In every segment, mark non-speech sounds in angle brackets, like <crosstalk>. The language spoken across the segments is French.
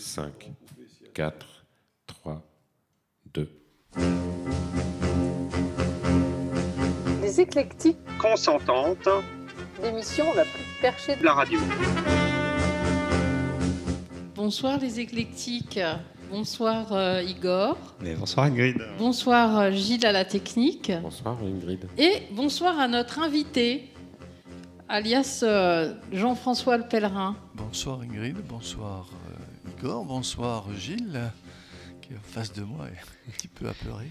5, 4, 3, 2. Les éclectiques, consentante l'émission la plus perchée de la radio. Bonsoir les éclectiques. Bonsoir euh, Igor. Mais bonsoir Ingrid. Bonsoir euh, Gilles à la technique. Bonsoir Ingrid. Et bonsoir à notre invité, alias euh, Jean-François le Pèlerin. Bonsoir Ingrid, bonsoir euh, bonsoir Gilles, qui est en face de moi et <laughs> un petit peu apeuré.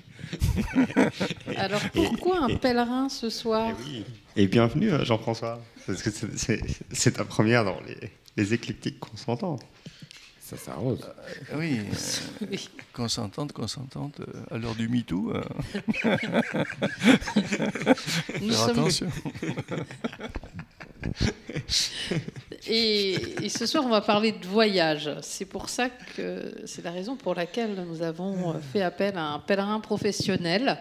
<laughs> Alors pourquoi un pèlerin ce soir Et, oui. Et bienvenue euh, Jean-François. Parce que c'est- ta première dans les, les éclectiques consentantes. Ça s'arrose. Ah Oui, euh, Oui. consentante, consentante, euh, à l'heure du MeToo, euh, Nous faire sommes- attention. <laughs> Et, ce soir, on va parler de voyage. C'est pour ça que c'est la raison pour laquelle nous avons euh, fait appel à un pèlerin professionnel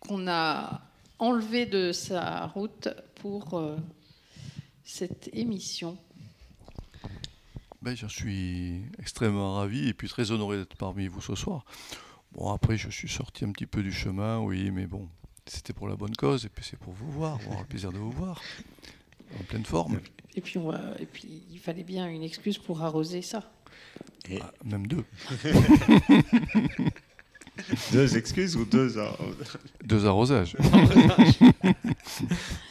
qu'on a enlevé de sa route pour euh, cette émission. Ben, J'en suis extrêmement ravi et puis très honoré d'être parmi vous ce soir. Bon, après, je suis sorti un petit peu du chemin, oui, mais bon, c'était pour la bonne cause et puis c'est pour vous voir, avoir le plaisir de vous voir, en pleine forme. Et puis, on va- et puis, il fallait bien une excuse pour arroser ça. Ah, même deux. <laughs> Deux excuses ou deux. euh, Deux arrosages.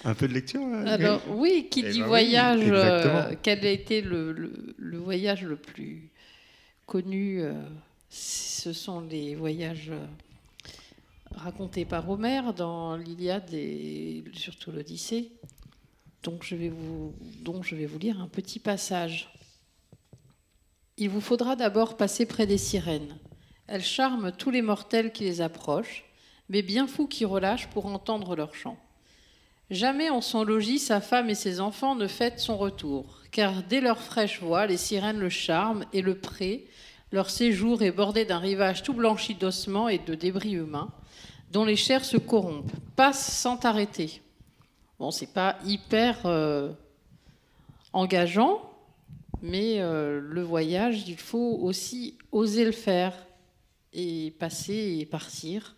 un peu de lecture euh, Ingrid Alors oui, qui Eh dit ben oui, voyage, euh, exactement. quel a été le, le- le voyage le plus connu euh, Ce sont les voyages euh, racontés par Homère dans l'Iliade et surtout l'Odyssée. Donc je vais vous, lire un petit passage. Il vous faudra d'abord passer près des sirènes. Elles charment tous les mortels qui les approchent, mais bien fous qui relâchent pour entendre leur chant. Jamais en son logis sa femme et ses enfants ne fêtent son retour, car dès leur fraîche voix, les sirènes le charment et le pré, leur séjour est bordé d'un rivage tout blanchi d'ossements et de débris humains, dont les chairs se corrompent, passent sans arrêter. Bon, c'est pas hyper euh, engageant, mais euh, le voyage, il faut aussi oser le faire et passer et partir.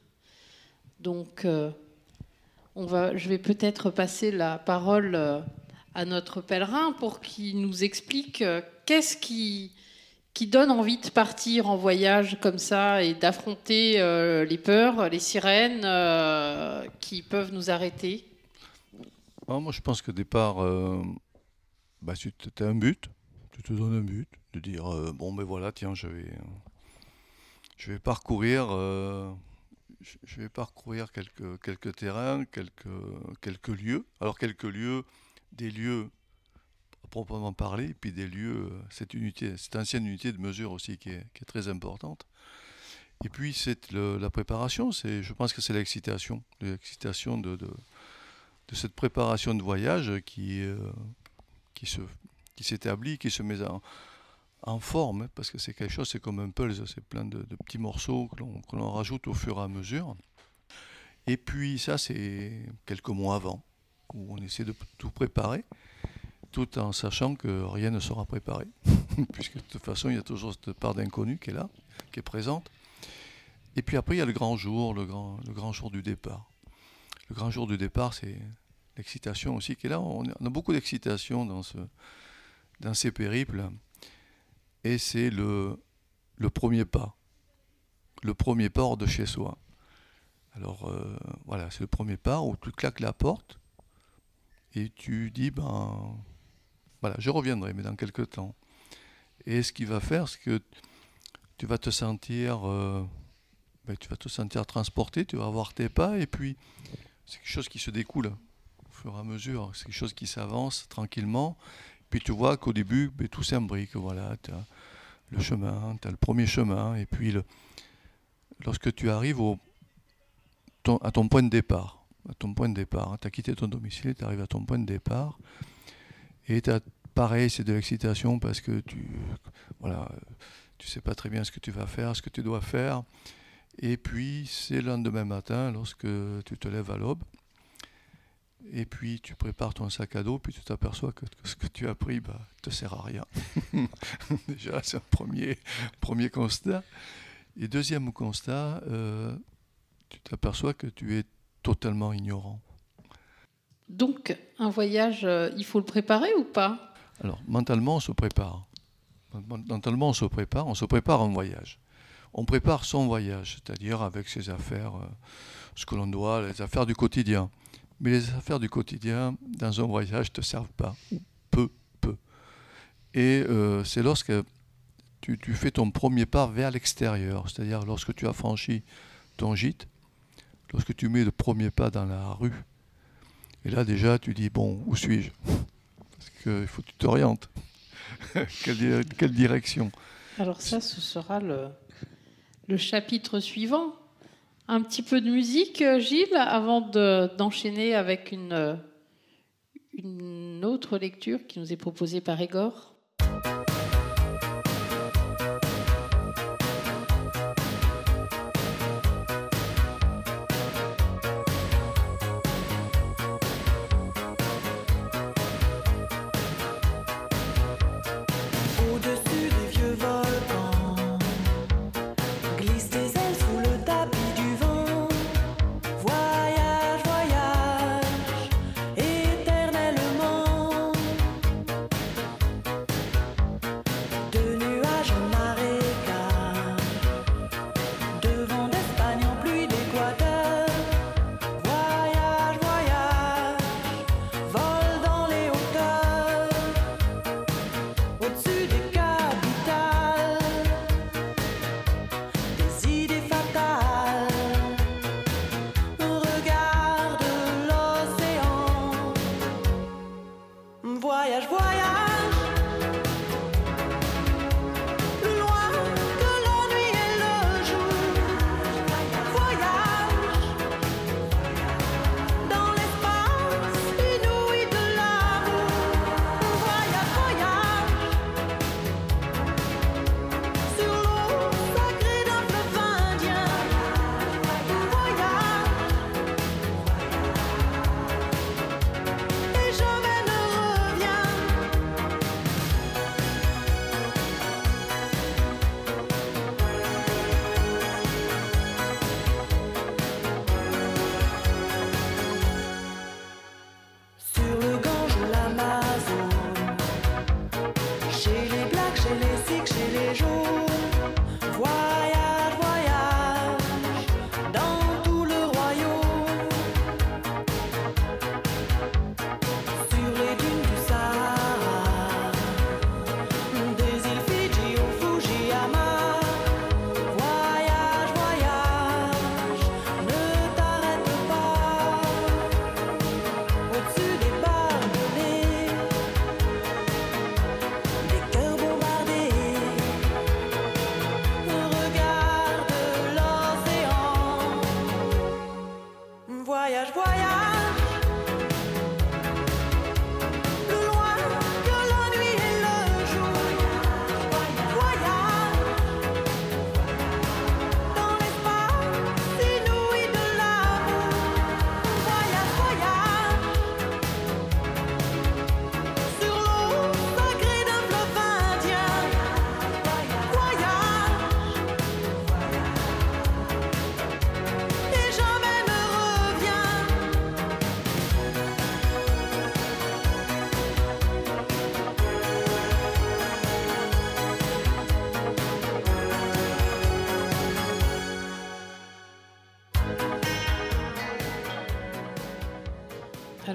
Donc, euh, on va, je vais peut-être passer la parole à notre pèlerin pour qu'il nous explique qu'est-ce qui, donne envie de partir en voyage comme ça et d'affronter les peurs, les sirènes qui peuvent nous arrêter. Ah, moi, je pense qu'au départ, euh, bah, tu as un but, tu te donnes un but, de dire euh, bon, ben voilà, tiens, je vais, je vais parcourir, euh, je vais parcourir quelques, quelques terrains, quelques, quelques lieux. Alors, quelques lieux, des lieux à proprement parler, puis des lieux, cette unité, cette ancienne unité de mesure aussi qui est, qui est très importante. Et puis, c'est la préparation, je pense que c'est l'excitation, l'excitation de de cette préparation de voyage qui, euh, s'établit, qui se met en, forme, parce que c'est quelque chose, c'est comme un puzzle, c'est plein de, petits morceaux que l'on, rajoute au fur et à mesure. Et puis ça, c'est quelques mois avant, où on essaie de tout préparer, tout en sachant que rien ne sera préparé, <laughs> puisque de toute façon, il y a toujours cette part d'inconnu qui est là, qui est présente. Et puis après, il y a le grand jour, le grand jour du départ. Le grand jour du départ, c'est l'excitation aussi qui est là. On a beaucoup d'excitation dans, ce, dans ces périples. Et c'est le, premier pas. Le premier pas hors de chez soi. Alors euh, voilà, c'est le premier pas où tu claques la porte et tu dis, ben voilà, je reviendrai, mais dans quelques temps. Et ce qu'il va faire, c'est que tu vas te sentir, euh, ben, tu vas te sentir transporté, tu vas avoir tes pas, et puis c'est quelque chose qui se découle au fur et à mesure. C'est quelque chose qui s'avance tranquillement. Puis tu vois qu'au début, ben, tout s'imbrique. Voilà, tu as le chemin, tu as le premier chemin. Et puis lorsque tu arrives ton- à ton point de départ, à ton point de départ, tu as quitté ton domicile, tu arrives à ton point de départ. Et t'as- pareil, c'est de l'excitation parce que tu voilà, tu sais pas très bien ce que tu vas faire, ce que tu dois faire. Et puis, c'est le lendemain matin, lorsque tu te lèves à l'aube, Et puis tu prépares ton sac à dos, puis tu t'aperçois que, que ce que tu as pris bah, te sert à rien. <laughs> Déjà, c'est un premier, premier constat. Et deuxième constat, euh, tu t'aperçois que tu es totalement ignorant. Donc, un voyage, euh, il faut le préparer ou pas? Alors, mentalement, on se prépare. Mentalement, on se prépare, on se prépare un voyage. On prépare son voyage, c'est-à-dire avec ses affaires, euh, ce que l'on doit, les affaires du quotidien. Mais les affaires du quotidien, dans un voyage, ne te servent pas, ou peu, peu. Et euh, c'est lorsque tu, fais ton premier pas vers l'extérieur, c'est-à-dire lorsque tu as franchi ton gîte, lorsque tu mets le premier pas dans la rue, et là déjà tu dis, bon, où suis-je? Parce qu'il faut que tu t'orientes. <laughs> quelle, direction? Alors ça, ce sera le, le chapitre suivant. Un petit peu de musique, Gilles, avant d'enchaîner avec une, une autre lecture qui nous est proposée par Igor.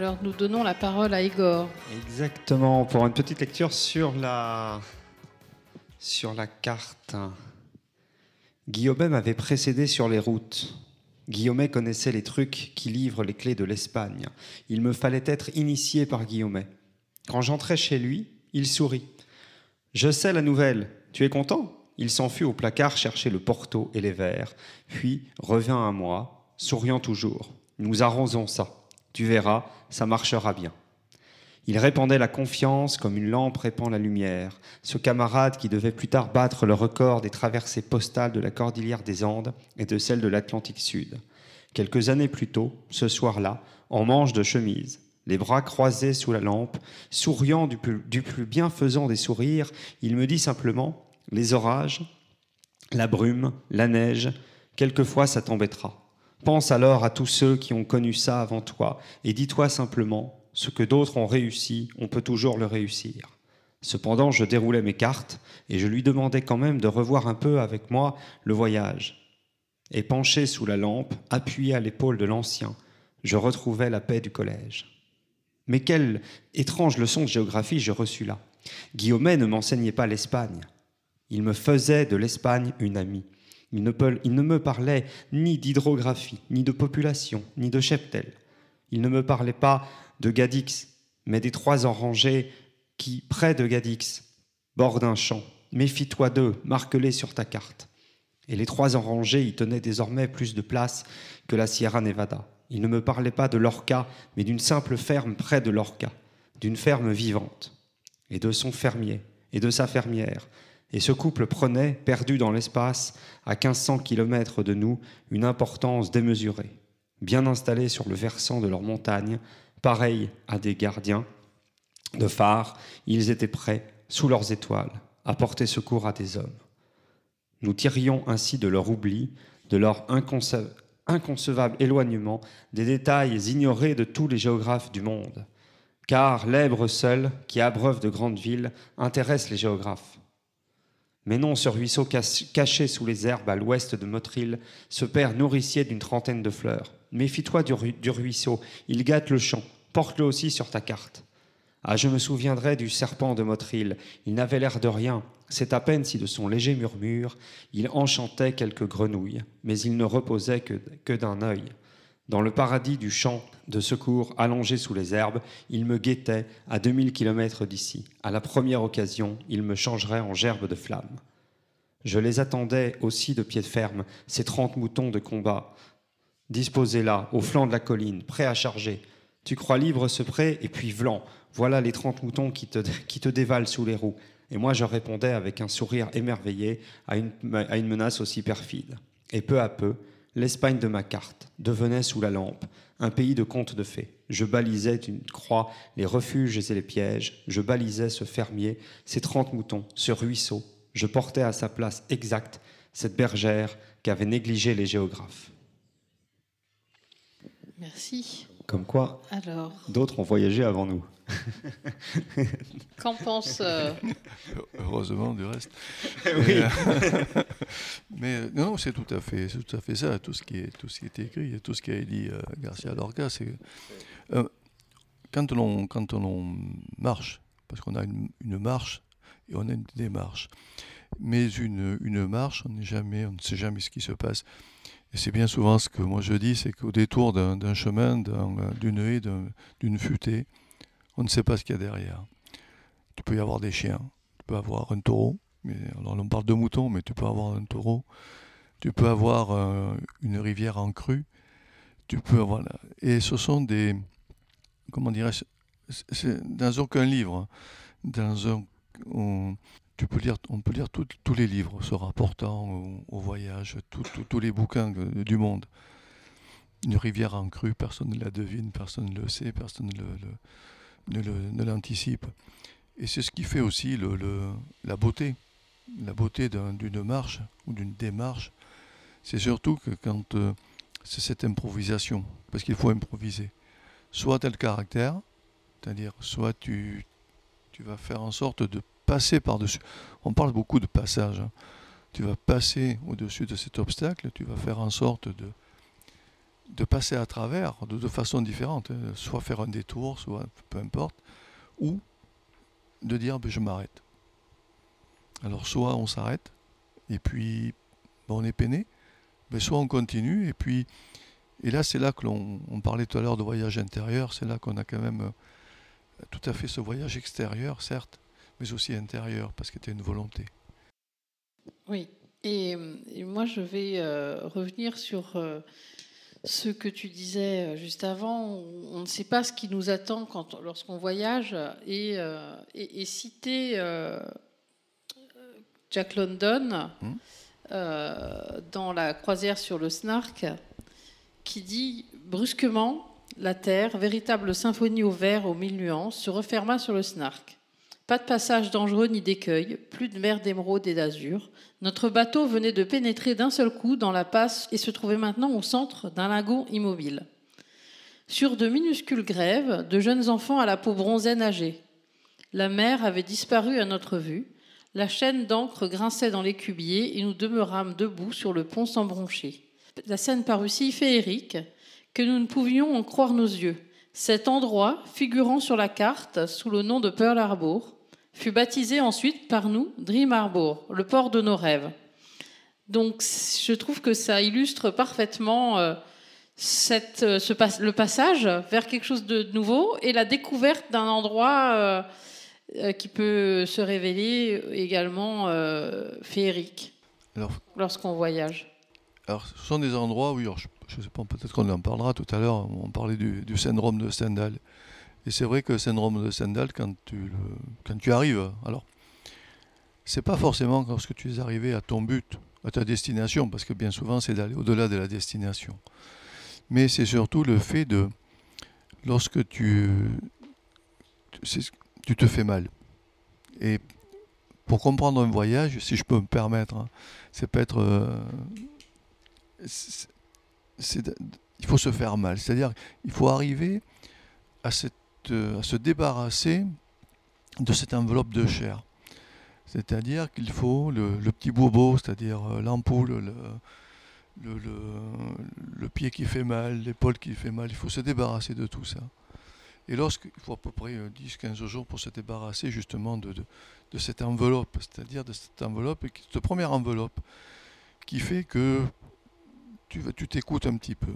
Alors nous donnons la parole à Igor. Exactement, pour une petite lecture sur la, sur la carte. Guillaumet m'avait précédé sur les routes. Guillaumet connaissait les trucs qui livrent les clés de l'Espagne. Il me fallait être initié par Guillaumet. Quand j'entrais chez lui, il sourit. Je sais la nouvelle. Tu es content? Il s'enfuit au placard chercher le porto et les verres, puis revint à moi, souriant toujours. Nous arrosons ça. Tu verras, ça marchera bien. Il répandait la confiance comme une lampe répand la lumière, ce camarade qui devait plus tard battre le record des traversées postales de la cordillère des Andes et de celle de l'Atlantique Sud. quelques années plus tôt, ce soir-là, en manche de chemise, les bras croisés sous la lampe, souriant du plus, du plus bienfaisant des sourires, il me dit simplement Les orages, la brume, la neige, quelquefois ça t'embêtera. Pense alors à tous ceux qui ont connu ça avant toi et dis-toi simplement ce que d'autres ont réussi, on peut toujours le réussir. Cependant, je déroulais mes cartes et je lui demandais quand même de revoir un peu avec moi le voyage. Et penché sous la lampe, appuyé à l'épaule de l'ancien, je retrouvais la paix du collège. Mais quelle étrange leçon de géographie j'ai reçue là. Guillaumet ne m'enseignait pas l'Espagne. Il me faisait de l'Espagne une amie. Il ne, me parlait ni d'hydrographie, ni de population, ni de cheptel. Il ne me parlait pas de Gadix, mais des trois orangers qui, près de Gadix, bordent un champ. Méfie-toi d'eux, marque-les sur ta carte. Et les trois orangers y tenaient désormais plus de place que la Sierra Nevada. Il ne me parlait pas de l'Orca, mais d'une simple ferme près de l'Orca, d'une ferme vivante, et de son fermier, et de sa fermière. Et ce couple prenait, perdu dans l'espace, à 1500 kilomètres de nous, une importance démesurée. Bien installés sur le versant de leur montagne, pareils à des gardiens de phare, ils étaient prêts, sous leurs étoiles, à porter secours à des hommes. Nous tirions ainsi de leur oubli, de leur inconcevable éloignement, des détails ignorés de tous les géographes du monde. Car l'Èbre seul, qui abreuve de grandes villes, intéresse les géographes. Mais non, ce ruisseau caché sous les herbes à l'ouest de Motril, ce père nourricier d'une trentaine de fleurs. Méfie-toi du, ruisseau, il gâte le champ, porte-le aussi sur ta carte. Ah, je me souviendrai du serpent de Motril, il n'avait l'air de rien, c'est à peine si de son léger murmure il enchantait quelques grenouilles, mais il ne reposait que, que d'un œil. Dans le paradis du champ de secours allongé sous les herbes, il me guettait à 2000 kilomètres d'ici. À la première occasion, il me changerait en gerbe de flammes. Je les attendais aussi de pied ferme, ces trente moutons de combat, disposés là, au flanc de la colline, prêts à charger. Tu crois libre ce prêt, et puis vlan, voilà les trente moutons qui te, qui dévalent sous les roues. Et moi, je répondais avec un sourire émerveillé à une, à une menace aussi perfide. Et peu à peu, l'Espagne de ma carte devenait sous la lampe un pays de contes de fées. Je balisais d'une croix les refuges et les pièges, je balisais ce fermier, ces trente moutons, ce ruisseau, je portais à sa place exacte cette bergère qu'avaient négligé les géographes. Merci. Comme quoi, Alors, d'autres ont voyagé avant nous. <laughs> qu'en pense euh, <laughs> Heureusement, du reste. Oui. Mais, euh, <laughs> mais, euh, non, c'est tout à fait, tout à fait ça. Tout ce qui est, tout ce qui est écrit, et tout ce qu'a dit euh, Garcia Lorca, c'est euh, quand on quand on marche, parce qu'on a une, une marche et on a une démarche. Mais une, une marche, on n'est jamais, on ne sait jamais ce qui se passe. Et c'est bien souvent ce que moi je dis, c'est qu'au détour d'un chemin, d'un- d'une haie, d'un- d'une futée, on ne sait pas ce qu'il y a derrière. Tu peux y avoir des chiens, tu peux avoir un taureau, mais alors on parle de moutons, mais tu peux avoir un taureau, tu peux avoir euh, une rivière en crue, tu peux avoir... Et ce sont des... Comment dirais-je Dans aucun livre, hein, dans un... on- tu peux lire, on peut lire tous les livres se rapportant au, au voyage, tous les bouquins du monde. Une rivière en crue, personne ne la devine, personne ne le sait, personne ne le- ne l'anticipe. Et c'est ce qui fait aussi le, la beauté. La beauté d'un- d'une marche ou d'une démarche, c'est surtout que quand euh, c'est cette improvisation, parce qu'il faut improviser. Soit tel caractère, c'est-à-dire soit tu, tu vas faire en sorte de passer par-dessus. On parle beaucoup de passage. hein. Tu vas passer au-dessus de cet obstacle, tu vas faire en sorte de, de passer à travers de, façon différente, hein. soit faire un détour, soit peu importe, ou de dire ben, je m'arrête. Alors soit on s'arrête et puis ben, on est peiné, ben, soit on continue et puis et là c'est là que l'on on parlait tout à l'heure de voyage intérieur, c'est là qu'on a quand même euh, tout à fait ce voyage extérieur certes, mais aussi intérieur parce que c'était une volonté. Oui, et, et moi je vais euh, revenir sur euh, ce que tu disais euh, juste avant. On ne sait pas ce qui nous attend quand, lorsqu'on voyage, et, euh, et- et citer euh, Jack London Hmm. euh, dans la croisière sur le Snark, qui dit brusquement la terre, véritable symphonie au vert aux mille nuances, se referma sur le Snark. Pas de passage dangereux ni d'écueil, plus de mer d'émeraude et d'azur. Notre bateau venait de pénétrer d'un seul coup dans la passe et se trouvait maintenant au centre d'un lagon immobile. Sur de minuscules grèves, de jeunes enfants à la peau bronzée nageaient. La mer avait disparu à notre vue. La chaîne d'encre grinçait dans les cubiers et nous demeurâmes debout sur le pont sans broncher. La scène parut si féerique que nous ne pouvions en croire nos yeux. Cet endroit, figurant sur la carte sous le nom de Pearl Harbor, fut baptisé ensuite par nous Dream Harbor, le port de nos rêves. Donc je trouve que ça illustre parfaitement euh, cette, euh, ce pas- le passage vers quelque chose de nouveau et la découverte d'un endroit euh, qui peut se révéler également féerique lorsqu'on voyage. alors, ce sont des endroits, oui, alors, je ne sais pas, peut-être qu'on en parlera tout à l'heure, on parlait du, syndrome de Stendhal. Et c'est vrai que le syndrome de Stendhal, quand tu, quand tu arrives, alors, c'est pas forcément lorsque tu es arrivé à ton but, à ta destination, parce que bien souvent c'est d'aller au-delà de la destination. Mais c'est surtout le fait de, lorsque tu, tu te fais mal. Et pour comprendre un voyage, si je peux me permettre, hein, c'est peut être euh, il faut se faire mal. C'est-à-dire il faut arriver euh, à se débarrasser de cette enveloppe de chair. C'est-à-dire qu'il faut le, petit bobo, c'est-à-dire euh, l'ampoule, le, le, pied qui fait mal, l'épaule qui fait mal. Il faut se débarrasser de tout ça. Et lorsqu'il faut à peu près euh, 10-15 jours pour se débarrasser justement de, de, de cette enveloppe, c'est-à-dire de cette enveloppe, cette première enveloppe qui fait que tu t'écoutes un petit peu.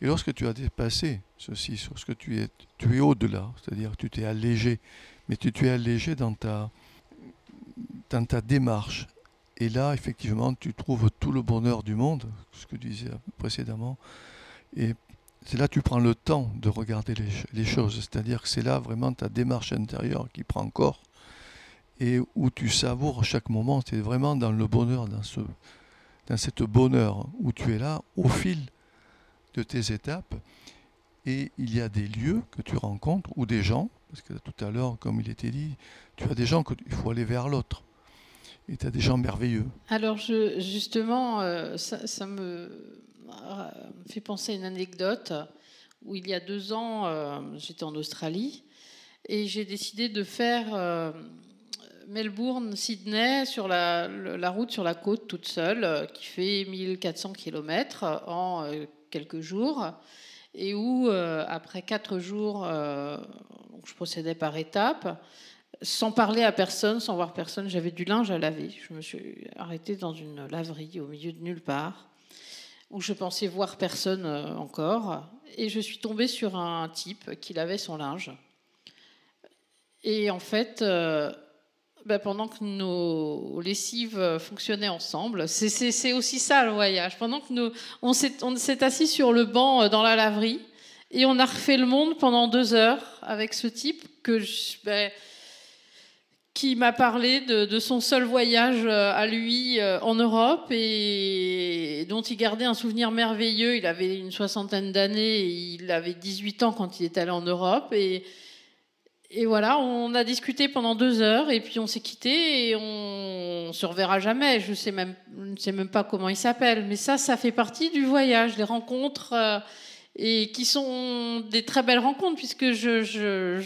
Et lorsque tu as dépassé ceci, sur ce que tu es, tu es au-delà, c'est-à-dire que tu t'es allégé, mais tu, tu es allégé dans ta, dans ta démarche. Et là, effectivement, tu trouves tout le bonheur du monde, ce que tu disais précédemment. Et c'est là que tu prends le temps de regarder les choses. C'est-à-dire que c'est là vraiment ta démarche intérieure qui prend corps et où tu savoures chaque moment. C'est vraiment dans le bonheur, dans, ce, dans cette bonheur où tu es là au fil de tes étapes. Et il y a des lieux que tu rencontres ou des gens, parce que tout à l'heure, comme il était dit, tu as des gens qu'il faut aller vers l'autre. Et tu as des gens merveilleux. Alors je, justement, euh, ça, ça me fait penser à une anecdote où il y a deux ans, euh, j'étais en Australie et j'ai décidé de faire euh, Melbourne-Sydney sur la, route sur la côte toute seule, euh, qui fait 1400 km en euh, quelques jours, et où, euh, après quatre jours, euh, je procédais par étapes, sans parler à personne, sans voir personne, j'avais du linge à laver. Je me suis arrêtée dans une laverie au milieu de nulle part, où je pensais voir personne euh, encore, et je suis tombée sur un type qui lavait son linge. Et en fait, euh, bah, pendant que nos lessives fonctionnaient ensemble, c'est- aussi ça le voyage. Pendant que nous, on s'est assis sur le banc euh, dans la laverie et on a refait le monde pendant deux heures avec ce type ben, qui m'a parlé de, son seul voyage euh, à lui euh, en Europe et dont il gardait un souvenir merveilleux. Il avait une soixantaine d'années, et il avait 18 ans quand il est allé en Europe et voilà, on a discuté pendant deux heures et puis on s'est quitté et on se reverra jamais. Je ne sais même pas comment il s'appelle, mais ça, ça fait partie du voyage, les rencontres euh, et qui sont des très belles rencontres puisque je,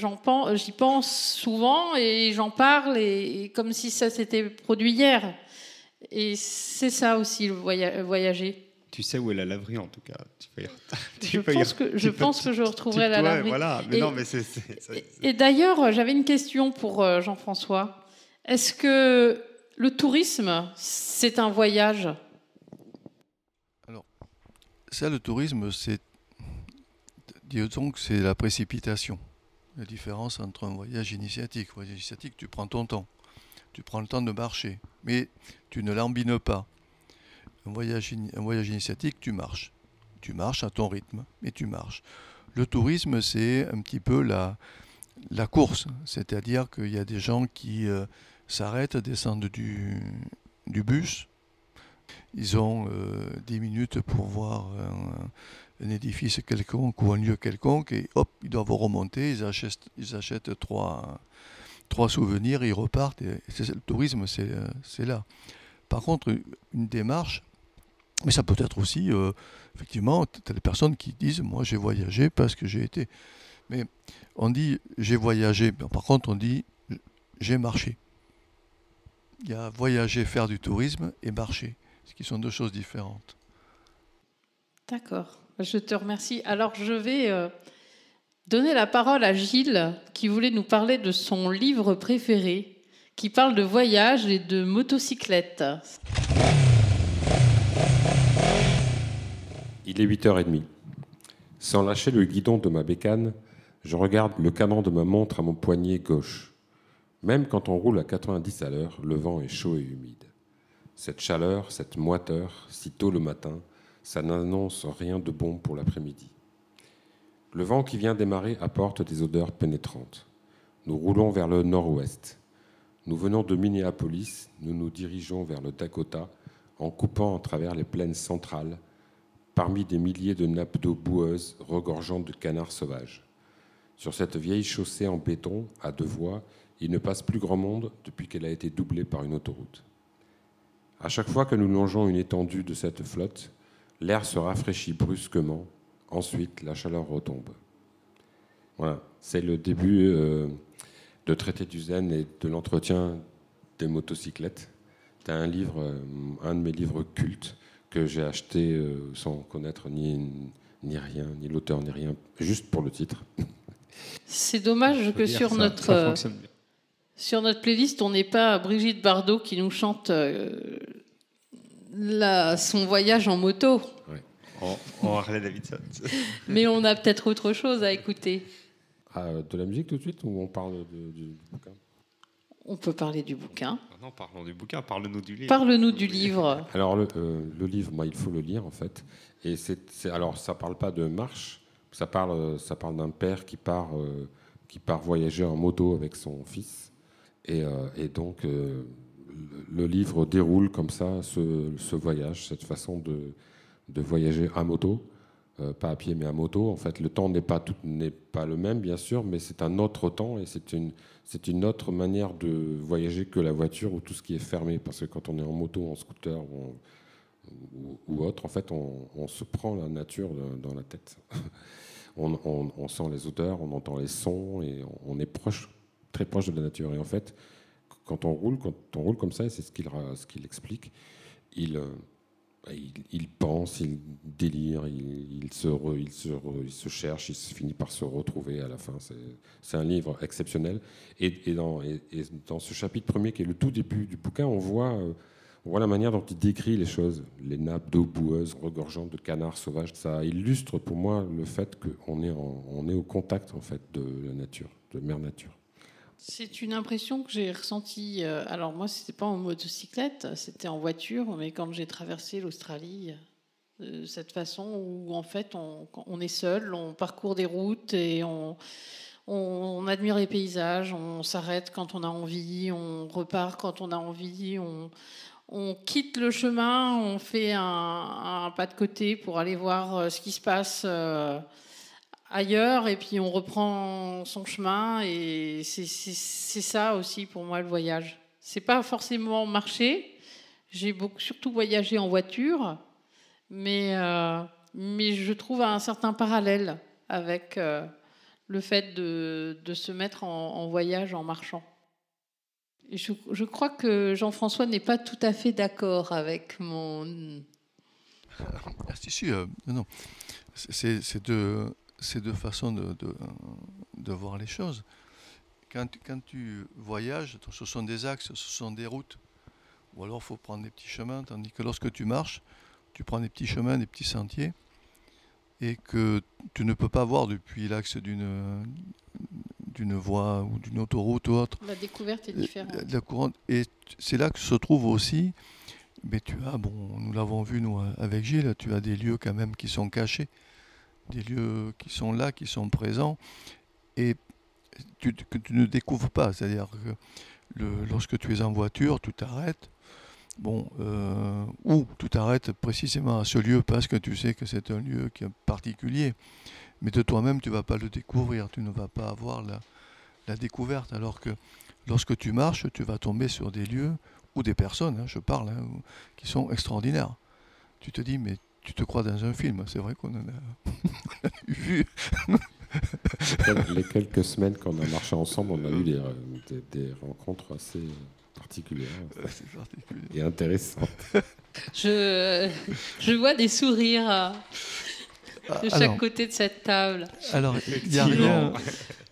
j'y pense souvent et j'en parle et, comme si ça s'était produit hier. Et c'est ça aussi le voya- voyager. Tu sais où est la laverie en tout cas. Tu peux y- <laughs> tu Je peux y- pense que je tu peux- pense que je tu- retrouverai tu la laverie. Voilà, mais Et- non, mais c'est. c'est- ça- Et, et d'ailleurs, j'avais une question pour euh, Jean-François. Est-ce que le tourisme, c'est un voyage? Ça, le tourisme, c'est. Disons que c'est la précipitation. La différence entre un voyage initiatique. Un voyage initiatique, tu prends ton temps. Tu prends le temps de marcher. Mais tu ne lambines pas. Un voyage, un voyage initiatique, tu marches. Tu marches à ton rythme, mais tu marches. Le tourisme, c'est un petit peu la, la course. C'est-à-dire qu'il y a des gens qui euh, s'arrêtent, descendent du, du bus. Ils ont euh, 10 minutes pour voir un édifice quelconque ou un lieu quelconque et hop, ils doivent remonter, ils achètent, ils achètent trois, trois souvenirs, ils repartent. Le tourisme, c'est là. Par contre, une démarche, mais ça peut être aussi, euh, effectivement, tu des personnes qui disent, moi j'ai voyagé parce que j'ai été. Mais on dit j'ai voyagé, par contre on dit j'ai marché. Il y a voyager, faire du tourisme et marcher, ce qui sont deux choses différentes. D'accord, je te remercie. Alors je vais euh, donner la parole à Gilles qui voulait nous parler de son livre préféré, qui parle de voyage et de motocyclette. Il est 8h30. Sans lâcher le guidon de ma bécane, je regarde le canon de ma montre à mon poignet gauche. Même quand on roule à 90 à l'heure, le vent est chaud et humide. Cette chaleur, cette moiteur, si tôt le matin, ça n'annonce rien de bon pour l'après-midi. Le vent qui vient démarrer apporte des odeurs pénétrantes. Nous roulons vers le nord-ouest. Nous venons de Minneapolis, nous nous dirigeons vers le Dakota en coupant à travers les plaines centrales parmi des milliers de nappes d'eau boueuses regorgeant de canards sauvages. Sur cette vieille chaussée en béton, à deux voies, il ne passe plus grand monde depuis qu'elle a été doublée par une autoroute. À chaque fois que nous longeons une étendue de cette flotte, l'air se rafraîchit brusquement, ensuite la chaleur retombe. C'est le début euh, de Traité du Zen et de l'entretien des motocyclettes. C'est un livre, euh, un de mes livres cultes que j'ai acheté euh, sans connaître ni, ni rien, ni l'auteur, ni rien, juste pour le titre. C'est dommage que sur notre euh, sur notre playlist, on n'ait pas Brigitte Bardot qui nous chante euh, la, son voyage en moto. En, Harley Davidson. <laughs> Mais on a peut-être autre chose à écouter. Ah, de la musique tout de suite ou on parle du bouquin? On peut parler du bouquin. Non, parlons du bouquin, parle-nous du livre. Parle-nous du livre. <laughs> Alors, le, euh, le, livre, moi, il faut le lire, en fait. Et c'est, alors, ça parle pas de marche, ça parle, ça parle d'un père qui part, euh, qui part voyager en moto avec son fils. Et, euh, et donc, le, livre déroule comme ça ce, ce voyage, cette façon de, de voyager à moto. Pas à pied mais à moto. En fait, le temps n'est pas, pas le même, bien sûr, mais c'est un autre temps et c'est une, une autre manière de voyager que la voiture ou tout ce qui est fermé. Parce que quand on est en moto, en scooter ou, autre, en fait, on, se prend la nature dans la tête. <laughs> on, sent les odeurs, on entend les sons et on est proche, très proche de la nature. Et en fait, quand on roule, quand on roule comme ça, et c'est ce qu'il ce qu'il explique, il, il, pense, il délire, il, se il, se il, se cherche, il finit par se retrouver à la fin. C'est un livre exceptionnel. Et, dans, et, dans, ce chapitre premier, qui est le tout début du bouquin, on voit, euh, on voit la manière dont il décrit les choses. Les nappes d'eau boueuse regorgeantes de canards sauvages. Ça illustre pour moi le fait qu'on est, est au contact en fait, de la nature, de mère nature. C'est une impression que j'ai ressentie. Euh, alors moi, c'était pas en motocyclette, c'était en voiture, mais quand j'ai traversé l'Australie, de cette façon où en fait on, est seul, on parcourt des routes et on, admire les paysages, on s'arrête quand on a envie, on repart quand on a envie, on, quitte le chemin, on fait un, pas de côté pour aller voir euh, ce qui se passe. Euh, ailleurs et puis on reprend son chemin et c'est ça aussi pour moi le voyage. C'est pas forcément marcher. J'ai surtout voyagé en voiture, mais euh, mais je trouve un certain parallèle avec euh, le fait de, se mettre en, voyage en marchant. Je, crois que Jean-François n'est pas tout à fait d'accord avec mon. Ah, si, euh, non. C'est de, c'est deux façons de, de, voir les choses. Quand, quand, tu voyages, ce sont des axes, ce sont des routes. Ou alors il faut prendre des petits chemins, tandis que lorsque tu marches, tu prends des petits chemins, des petits sentiers, et que tu ne peux pas voir depuis l'axe d'une d'une voie ou d'une autoroute ou autre. La découverte est différente. La, et c'est là que se trouve aussi, mais tu as, bon, nous l'avons vu nous avec Gilles, tu as des lieux quand même qui sont cachés des lieux qui sont là, qui sont présents, et que tu ne découvres pas. C'est-à-dire que lorsque tu es en voiture, tu t'arrêtes, bon, euh, ou tu t'arrêtes précisément à ce lieu parce que tu sais que c'est un lieu qui est particulier, mais de toi-même, tu ne vas pas le découvrir, tu ne vas pas avoir la, découverte, alors que lorsque tu marches, tu vas tomber sur des lieux ou des personnes, hein, je parle, hein, qui sont extraordinaires. Tu te dis, mais tu te crois dans un film, c'est vrai qu'on en a <laughs> vu. les quelques semaines qu'on a marché ensemble, on a eu euh, des, rencontres assez particulières et intéressantes. Je, je vois des sourires euh, de chaque côté de cette table. Alors, il y a rien.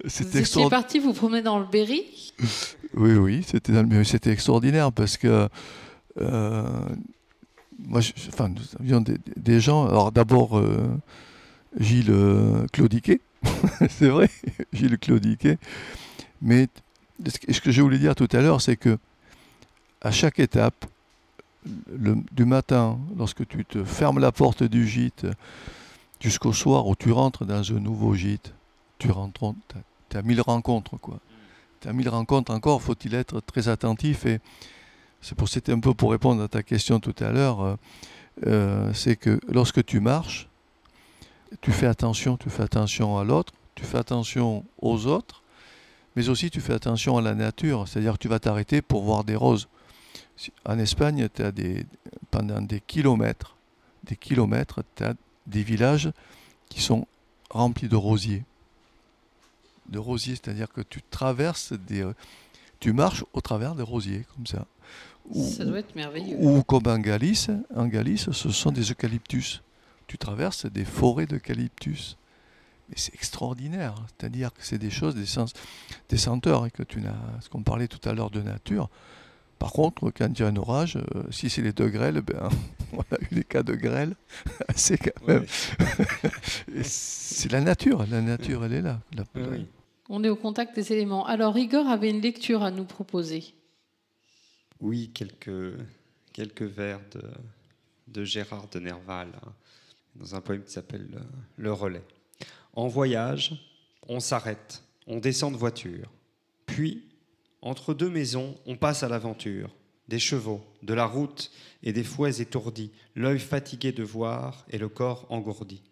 C'était extraordinaire. parti vous promener dans le Berry? Oui, oui, c'était c'était extraordinaire parce que euh, moi, enfin, nous avions des, gens. Alors d'abord Gilles Claudiquet, <laughs> c'est vrai, Gilles Claudiquet. Mais ce que je voulais dire tout à l'heure, c'est que à chaque étape, du matin, lorsque tu te fermes la porte du gîte, jusqu'au soir où tu rentres dans un nouveau gîte, tu rentres, tu as, mille rencontres, quoi. Tu as mille rencontres encore, faut-il être très attentif. Et c'est pour c'était un peu pour répondre à ta question tout à l'heure. Euh, euh, c'est que lorsque tu marches, tu fais attention, tu fais attention à l'autre, tu fais attention aux autres, mais aussi tu fais attention à la nature, c'est-à-dire que tu vas t'arrêter pour voir des roses. En Espagne, tu as des, pendant des kilomètres, des kilomètres, tu as des villages qui sont remplis de rosiers. De rosiers, c'est-à-dire que tu traverses des. Tu marches au travers des rosiers, comme ça. ça doit être merveilleux. Ou comme en Galice, en Galice, ce sont des eucalyptus tu traverses des forêts d'eucalyptus. Mais c'est extraordinaire, c'est-à-dire que c'est des choses, des, sens, des senteurs, et que tu n'as, ce qu'on parlait tout à l'heure de nature. Par contre, quand il y a un orage, euh, si c'est les deux grêles, ben, <laughs> on a eu des cas de grêle <laughs> c'est quand même. <laughs> c'est la nature, la nature, elle est là. On est au contact des éléments. Alors, Igor avait une lecture à nous proposer. Oui, quelques, quelques vers de, de Gérard de Nerval. Hein dans un poème qui s'appelle Le relais. En voyage, on s'arrête, on descend de voiture. Puis, entre deux maisons, on passe à l'aventure. Des chevaux, de la route et des fouets étourdis, l'œil fatigué de voir et le corps engourdi.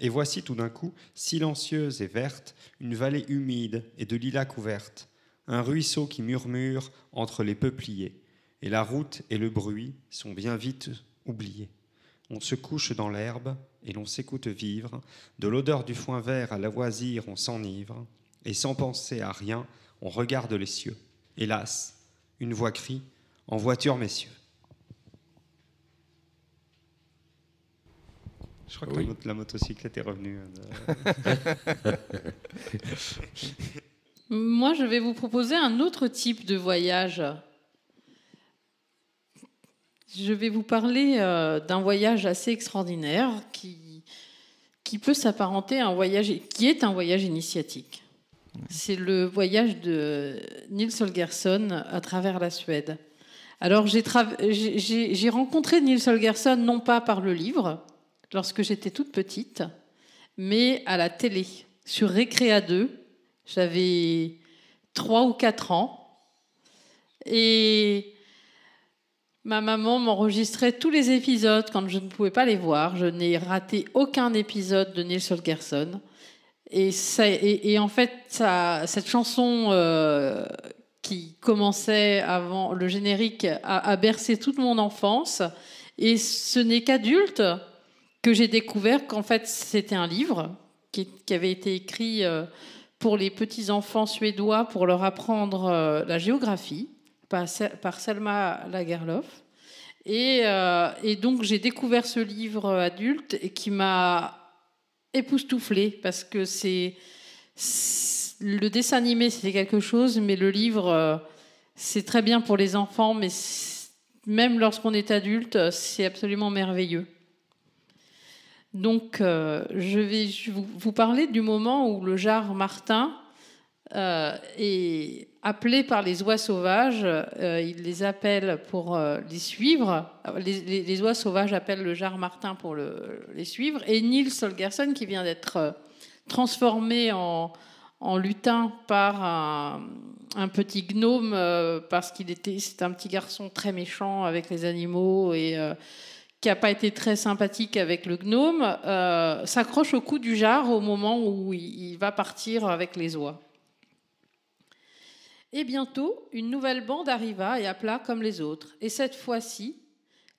Et voici tout d'un coup, silencieuse et verte, une vallée humide et de lilas couverte, un ruisseau qui murmure entre les peupliers, et la route et le bruit sont bien vite oubliés. On se couche dans l'herbe et l'on s'écoute vivre. De l'odeur du foin vert à la loisir, on s'enivre. Et sans penser à rien, on regarde les cieux. Hélas, une voix crie En voiture, messieurs. Je crois que la, motocyclette est revenue. Euh, <laughs> Moi, je vais vous proposer un autre type de voyage je vais vous parler euh, d'un voyage assez extraordinaire qui, qui peut s'apparenter à un voyage, qui est un voyage initiatique. C'est le voyage de Nils Holgersson à travers la Suède. Alors j'ai rencontré Nils Holgersson non pas par le livre, lorsque j'étais toute petite, mais à la télé, sur Récréa 2. J'avais 3 ou 4 ans. Et Ma maman m'enregistrait tous les épisodes quand je ne pouvais pas les voir. Je n'ai raté aucun épisode de Nils Holgersson. Et, en fait, cette chanson euh, qui commençait avant le générique a, bercé toute mon enfance. Et ce n'est qu'adulte que j'ai découvert qu'en fait, c'était un livre qui, avait été écrit euh, pour les petits-enfants suédois pour leur apprendre euh, la géographie par, Selma Lagerlof. Et, euh, et donc j'ai découvert ce livre adulte et qui m'a époustouflé parce que c'est le dessin animé c'était quelque chose, mais le livre c'est très bien pour les enfants, mais même lorsqu'on est adulte c'est absolument merveilleux. Donc euh, je vais vous parler du moment où le jarre Martin est appelés par les oies sauvages, euh, ils les appellent pour euh, les suivre. Les, oies sauvages appellent le jarre Martin pour le, les suivre. Et Nils Holgersson, qui vient d'être euh, transformé en, lutin par un, petit gnome parce qu'il était c'est un petit garçon très méchant avec les animaux et qui n'a pas été très sympathique avec le gnome, s'accroche au cou du jar au moment où il va partir avec les oies. Et bientôt, une nouvelle bande arriva et appela comme les autres. Et cette fois-ci,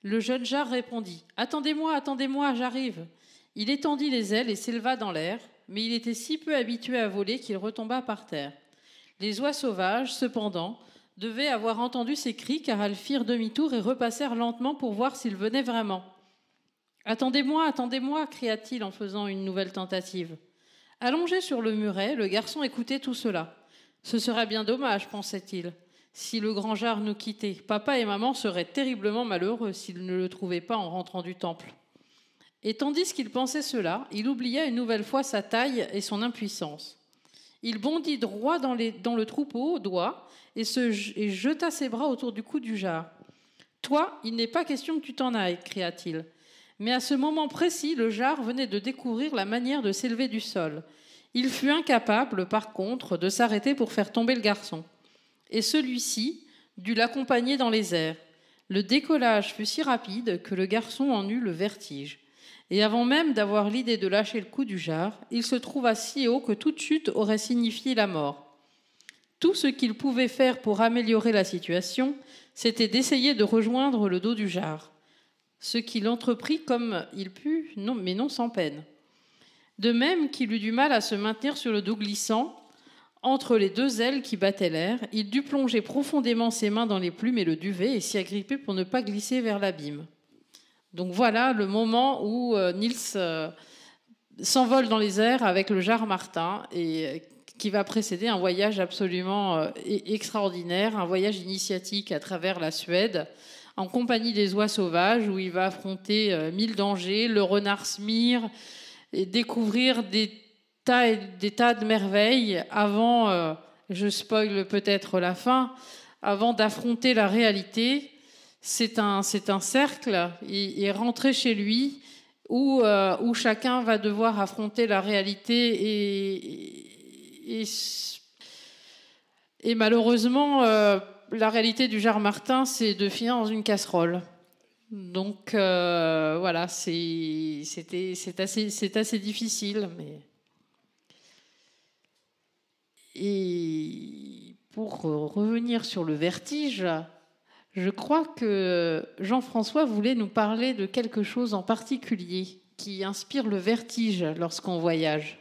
le jeune jar répondit Attendez-moi, attendez-moi, j'arrive. Il étendit les ailes et s'éleva dans l'air, mais il était si peu habitué à voler qu'il retomba par terre. Les oies sauvages, cependant, devaient avoir entendu ses cris car elles firent demi-tour et repassèrent lentement pour voir s'il venait vraiment. Attendez-moi, attendez-moi, cria-t-il en faisant une nouvelle tentative. Allongé sur le muret, le garçon écoutait tout cela. Ce serait bien dommage, pensait-il, si le grand jar nous quittait. Papa et maman seraient terriblement malheureux s'ils ne le trouvaient pas en rentrant du temple. Et tandis qu'il pensait cela, il oublia une nouvelle fois sa taille et son impuissance. Il bondit droit dans, le troupeau au doigt et, et jeta ses bras autour du cou du jar. Toi, il n'est pas question que tu t'en ailles, cria-t-il. Mais à ce moment précis, le jar venait de découvrir la manière de s'élever du sol. Il fut incapable, par contre, de s'arrêter pour faire tomber le garçon. Et celui-ci dut l'accompagner dans les airs. Le décollage fut si rapide que le garçon en eut le vertige. Et avant même d'avoir l'idée de lâcher le coup du jar, il se trouva si haut que toute chute aurait signifié la mort. Tout ce qu'il pouvait faire pour améliorer la situation, c'était d'essayer de rejoindre le dos du jar. Ce qu'il entreprit comme il put, mais non sans peine. De même qu'il eut du mal à se maintenir sur le dos glissant, entre les deux ailes qui battaient l'air, il dut plonger profondément ses mains dans les plumes et le duvet et s'y agripper pour ne pas glisser vers l'abîme. Donc voilà le moment où euh, Niels euh, s'envole dans les airs avec le jar Martin et euh, qui va précéder un voyage absolument extraordinaire, un voyage initiatique à travers la Suède en compagnie des oies sauvages où il va affronter mille dangers, le renard Smir, et découvrir des tas, des tas de merveilles avant, je spoil peut-être la fin, avant d'affronter la réalité. C'est un, c'est un cercle et, rentrer chez lui où, euh, où chacun va devoir affronter la réalité et, malheureusement, euh, la réalité du Jar Martin, c'est de finir dans une casserole. Donc euh, voilà, c'est assez, assez difficile. Mais... Et pour revenir sur le vertige, je crois que Jean-François voulait nous parler de quelque chose en particulier qui inspire le vertige lorsqu'on voyage.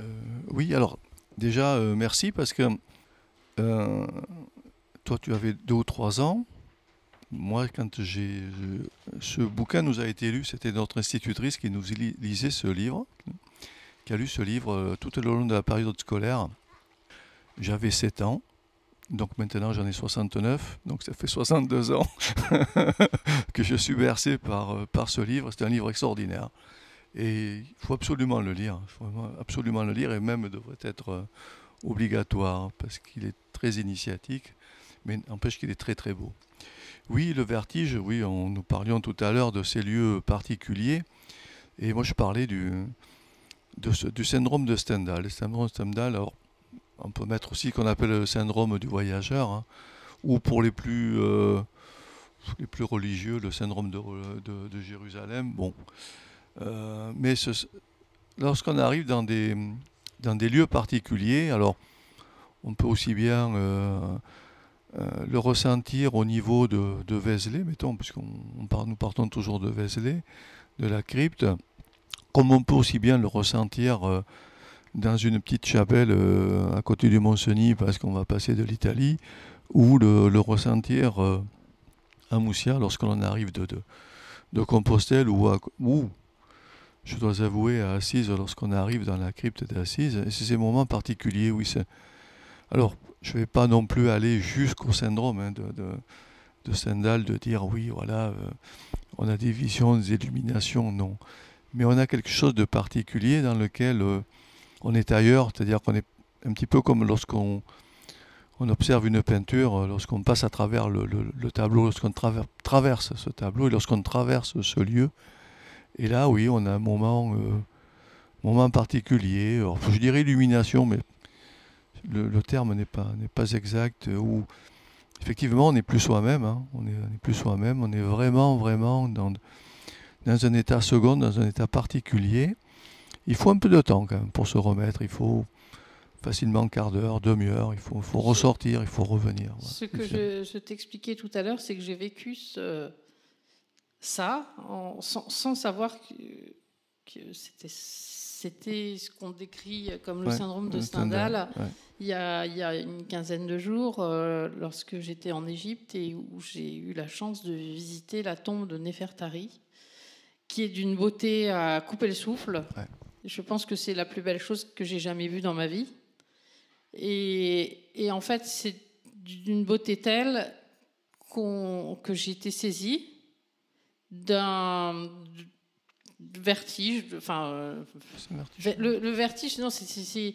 Euh, oui, alors déjà, euh, merci parce que toi, tu avais deux ou trois ans moi, quand j'ai. Ce bouquin nous a été lu, c'était notre institutrice qui nous lisait ce livre, qui a lu ce livre euh, tout au long de la période scolaire. J'avais 7 ans, donc maintenant j'en ai 69, donc ça fait 62 ans <laughs> que je suis bercé par, euh, par ce livre. C'est un livre extraordinaire. Et il faut absolument le lire, faut absolument le lire, et même devrait être euh, obligatoire, parce qu'il est très initiatique, mais n'empêche qu'il est très très beau. Oui, le vertige, oui, on, nous parlions tout à l'heure de ces lieux particuliers. Et moi, je parlais du, du syndrome de Stendhal. Syndrome Stendhal, on peut mettre aussi qu'on appelle le syndrome du voyageur, hein, ou pour les plus, euh, les plus religieux, le syndrome de, Jérusalem. Bon. Euh, mais lorsqu'on arrive dans des, lieux particuliers, alors, on peut aussi bien. Euh, le ressentir au niveau de, de Vézelay, mettons, puisqu'on nous partons toujours de Vézelay, de la crypte, comme on peut aussi bien le ressentir dans une petite chapelle euh, à côté du Mont-Cenis, parce qu'on va passer de l'Italie, ou le, ressentir à Moussia lorsqu'on arrive de, de, Compostelle, ou, ou, je dois avouer, à Assise lorsqu'on arrive dans la crypte d'Assise. Et c'est ces moments particuliers, oui. Alors, je ne vais pas non plus aller jusqu'au syndrome hein, de, de, de, Stendhal, de dire oui, voilà, euh, on a des visions, des illuminations, non. Mais on a quelque chose de particulier dans lequel euh, on est ailleurs, c'est-à-dire qu'on est un petit peu comme lorsqu'on on observe une peinture, euh, lorsqu'on passe à travers le, le, tableau, lorsqu'on traverse ce tableau et lorsqu'on traverse ce lieu. Et là, oui, on a un moment, moment particulier, je dirais illumination, mais le, terme n'est pas, exact, où effectivement on n'est plus soi-même, hein. on n'est plus soi-même, on est vraiment, vraiment dans un état second, dans un état particulier. Il faut un peu de temps quand même pour se remettre, il faut facilement un quart d'heure, demi-heure, il faut, faut, ressortir, il faut revenir. Ce que je, t'expliquais tout à l'heure, c'est que j'ai vécu ça sans, savoir que, c'était ce qu'on décrit comme le syndrome de Stendhal, Il, y a, il, y a, une quinzaine de jours, euh, lorsque j'étais en Égypte et où j'ai eu la chance de visiter la tombe de Nefertari, qui est d'une beauté à couper le souffle. Je pense que c'est la plus belle chose que j'ai jamais vue dans ma vie. Et, en fait, c'est d'une beauté telle que j'ai été saisie d'un vertige. Enfin, euh, Le, vertige, non, c'est,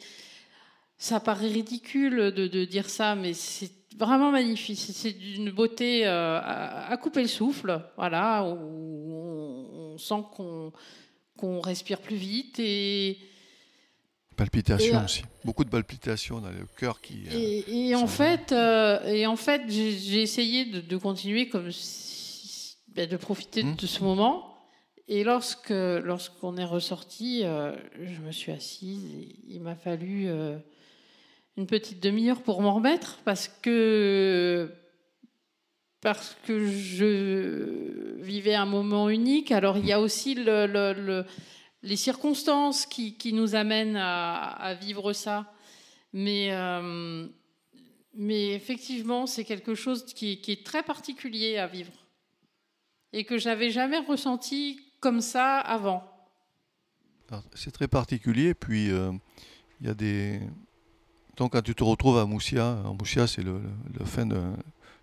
ça paraît ridicule de, dire ça, mais c'est vraiment magnifique. C'est d'une beauté euh, à, couper le souffle, voilà, où on, sent qu'on, qu'on respire plus vite et Palpitations euh, aussi. Beaucoup de palpitations dans le cœur qui. Euh, et, en fait, euh, et en fait, j'ai essayé de, continuer comme ben, de profiter hmm. de ce moment. Et lorsque lorsqu'on est ressorti, je me suis assise. Et il m'a fallu une petite demi-heure pour m'en remettre parce que parce que je vivais un moment unique. Alors il y a aussi le les circonstances qui, nous amènent à, vivre ça. Mais, euh, mais effectivement, c'est quelque chose qui, est très particulier à vivre et que j'avais jamais ressenti comme ça avant. C'est très particulier. Puis euh, il y a des. Donc quand tu te retrouves à Moussia, en Moussia, c'est le, fin de.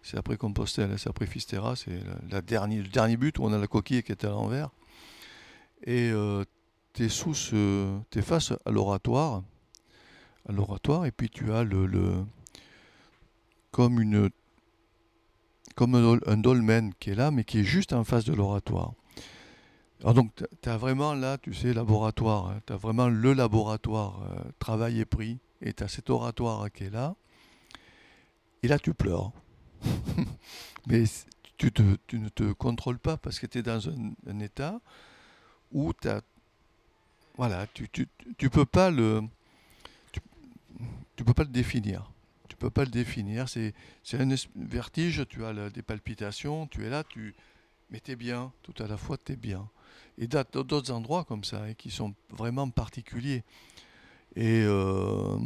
C'est après Compostelle, c'est après Fistera, c'est le dernier but où on a la coquille qui est à l'envers. Et euh, tu es face à l'oratoire, à l'oratoire, et puis tu as le, le comme une comme un, dolmen qui est là, mais qui est juste en face de l'oratoire. Alors donc, tu as vraiment là, tu sais, laboratoire, hein. tu as vraiment le laboratoire, euh, travail et prix, et tu as cet oratoire qui est là, et là tu pleures. <laughs> mais tu, tu, ne te contrôles pas parce que tu es dans un, état où tu voilà, tu, tu, peux pas le tu, peux pas le définir. Tu peux pas le définir. C'est, un vertige, tu as des palpitations, tu es là, tu mais tu es bien, tout à la fois tu es bien. Et d'autres endroits comme ça, hein, qui sont vraiment particuliers. Et euh,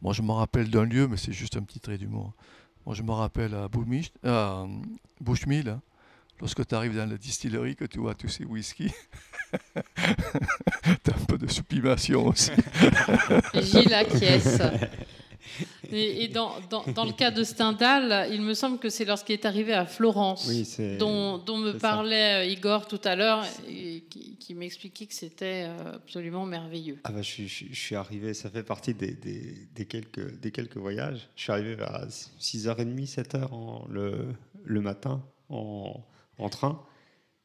moi je me rappelle d'un lieu, mais c'est juste un petit trait d'humour. Moi je me rappelle à, Bushmill, hein, lorsque tu arrives dans la distillerie, que tu vois tous ces whiskies. <laughs> T'as un peu de sublimation aussi. Gilles <laughs> acquiesce. <laughs> Et, et dans, dans, dans, le cas de Stendhal, il me semble que c'est lorsqu'il est arrivé à Florence, dont, dont, me parlait euh, Igor tout à l'heure, et qui, m'expliquait que c'était euh, absolument merveilleux. Ah bah, je, je, suis arrivé, ça fait partie des, des, des, quelques, des quelques voyages. Je suis arrivé à 6h30, 7h en, le, le matin en, en train.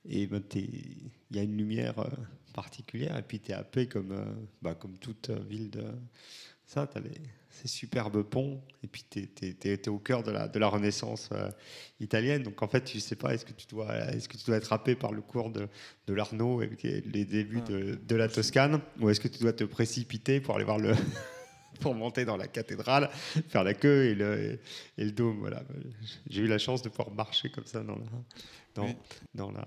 Et ben, il y a une lumière euh, particulière, et puis tu es happé comme, bah, comme toute ville de ça. Tu as ces superbes ponts, et puis tu es, au cœur de la, de la Renaissance italienne. Donc en fait, tu sais pas, est-ce que, tu dois, est-ce que tu dois être happé par le cours de, de l'Arnaud et les débuts ah. de, de, la Toscane, ou est-ce que tu dois te précipiter pour aller voir le. <laughs> pour monter dans la cathédrale, faire la queue et le, et le dôme? Voilà. J'ai eu la chance de pouvoir marcher comme ça dans la, dans, dans la,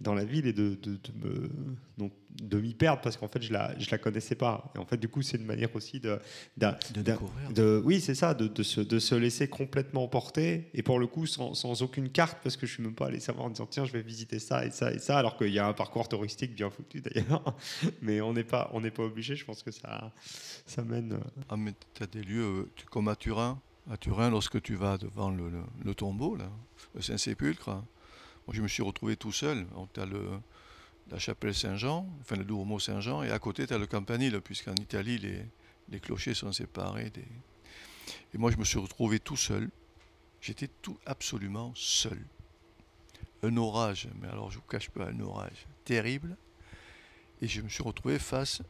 dans la ville et de, de, de me, de m'y perdre parce qu'en fait je la, je la connaissais pas. Et en fait du coup c'est une manière aussi de, de, de oui c'est ça, de, de, se, de se laisser complètement porter et pour le coup sans, sans, aucune carte parce que je suis même pas allé savoir en disant tiens je vais visiter ça et ça et ça alors qu'il y a un parcours touristique bien foutu d'ailleurs. <laughs> Mais on n'est pas on n'est pas obligé. Je pense que ça ça mène. Euh, ah mais as des lieux euh, comme à Turin. À Turin lorsque tu vas devant le, le, tombeau là, le Saint-Sépulcre moi, je me suis retrouvé tout seul. Tu as le, la chapelle Saint-Jean, enfin le Duomo Saint-Jean, et à côté, tu as le Campanile, puisqu'en Italie, les, clochers sont séparés. Et moi, je me suis retrouvé tout seul. J'étais tout absolument seul. Un orage, mais alors je ne vous cache pas, un orage terrible. Et je me suis retrouvé face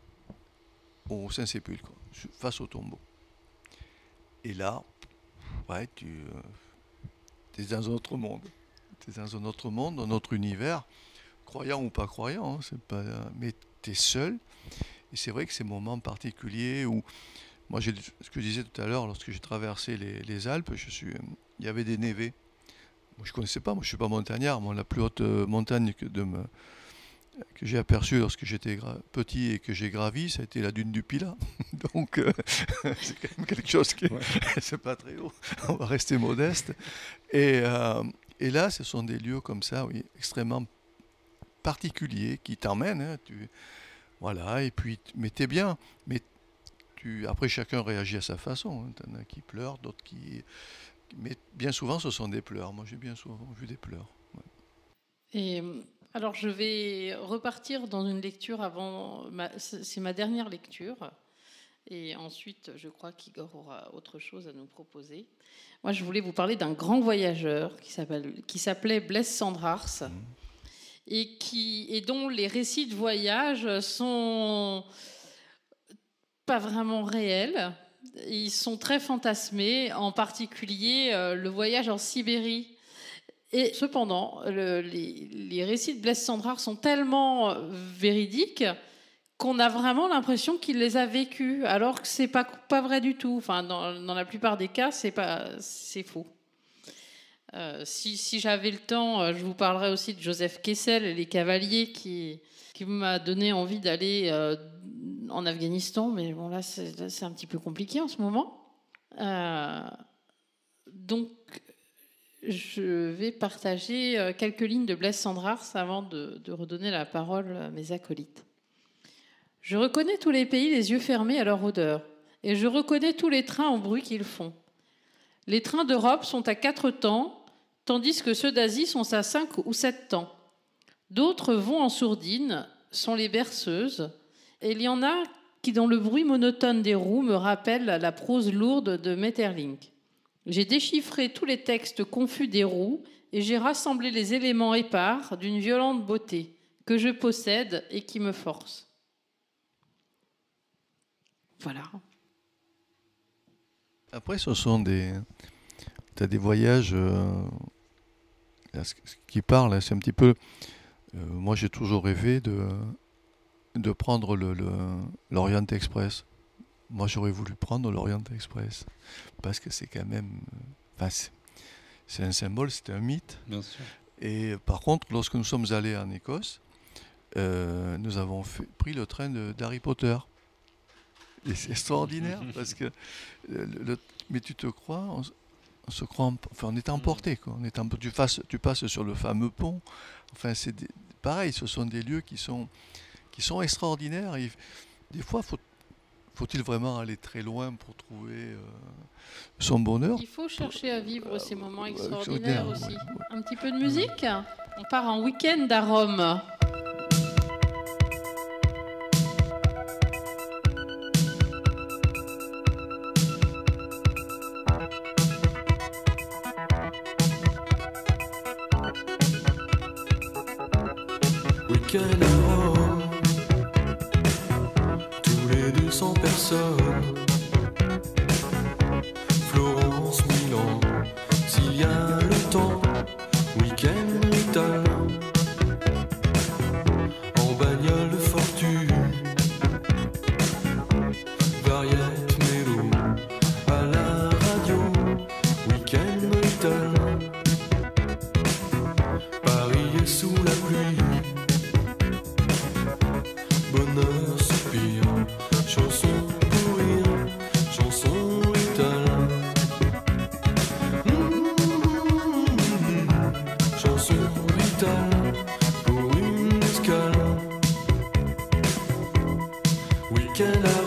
au Saint-Sépulcre, face au tombeau. Et là, ouais, tu es dans un autre monde. Tu es dans un autre monde, un autre univers, croyant ou pas croyant, hein, c'est pas, mais tu es seul. Et c'est vrai que ces moments particuliers où, moi, ce que je disais tout à l'heure, lorsque j'ai traversé les, Alpes, je suis, il y avait des névés. Moi, je ne connaissais pas, moi je ne suis pas montagnard. Moi, la plus haute euh, montagne que, de me, que j'ai aperçue lorsque j'étais petit et que j'ai gravi, ça a été la dune du Pilat. <laughs> Donc, euh, <laughs> c'est quand même quelque chose qui <laughs> c'est pas très haut. On va rester modeste. Et, euh, et, là, ce sont des lieux comme ça, oui, extrêmement particuliers qui t'emmènent. Hein, tu, voilà, et puis, mais t'es bien. Mais tu, après, chacun réagit à sa façon. Hein. T'en as qui pleurent, d'autres qui. Mais bien souvent, ce sont des pleurs. Moi, j'ai bien souvent vu des pleurs. Et alors, je vais repartir dans une lecture avant. C'est ma dernière lecture. Et ensuite, je crois qu'Igor aura autre chose à nous proposer. Moi, je voulais vous parler d'un grand voyageur qui s'appelait Blaise Sandrars. Mmh et, qui, et dont les récits de voyage sont pas vraiment réels. Ils sont très fantasmés, en particulier euh, le voyage en Sibérie. Et cependant, les, récits de Blaise Sandrard sont tellement euh, véridiques qu'on a vraiment l'impression qu'il les a vécus, alors que c'est pas pas vrai du tout. Enfin, dans, la plupart des cas, c'est pas c'est faux. Euh, si, j'avais le temps, euh, je vous parlerai aussi de Joseph Kessel et les cavaliers qui, qui m'a donné envie d'aller euh, en Afghanistan, mais bon là c'est un petit peu compliqué en ce moment. donc je vais partager quelques lignes de Blaise Sandrars avant de redonner la parole à mes acolytes. Je reconnais tous les pays les yeux fermés à leur odeur, et je reconnais tous les trains au bruit qu'ils font. Les trains d'Europe sont à quatre temps, tandis que ceux d'Asie sont à cinq ou sept temps. D'autres vont en sourdine, sont les berceuses, et il y en a qui, dans le bruit monotone des roues, me rappellent la prose lourde de Metterlink. J'ai déchiffré tous les textes confus des roues et j'ai rassemblé les éléments épars d'une violente beauté que je possède et qui me force. Voilà. Après, ce sont des, as des voyages euh, ce qui parle, c'est un petit peu. Euh, moi, j'ai toujours rêvé de, de prendre l'Orient le, Express. Moi, j'aurais voulu prendre l'Orient Express parce que c'est quand même. c'est un symbole, c'est un mythe. Bien sûr. Et par contre, lorsque nous sommes allés en Écosse, euh, nous avons pris le train d'Harry Potter. Et c'est extraordinaire <laughs> parce que. Le, mais tu te crois, on se croit, enfin, on est emporté. Quoi. On est tu, tu passes sur le fameux pont. Enfin, c'est pareil, ce sont des lieux qui sont, qui sont extraordinaires. des fois, faut, faut-il vraiment aller très loin pour trouver euh, son bonheur? Il faut chercher à vivre ces moments extraordinaires aussi. Un petit peu de musique? On part en week-end à Rome. Tous les 200 personnes. Florence, can I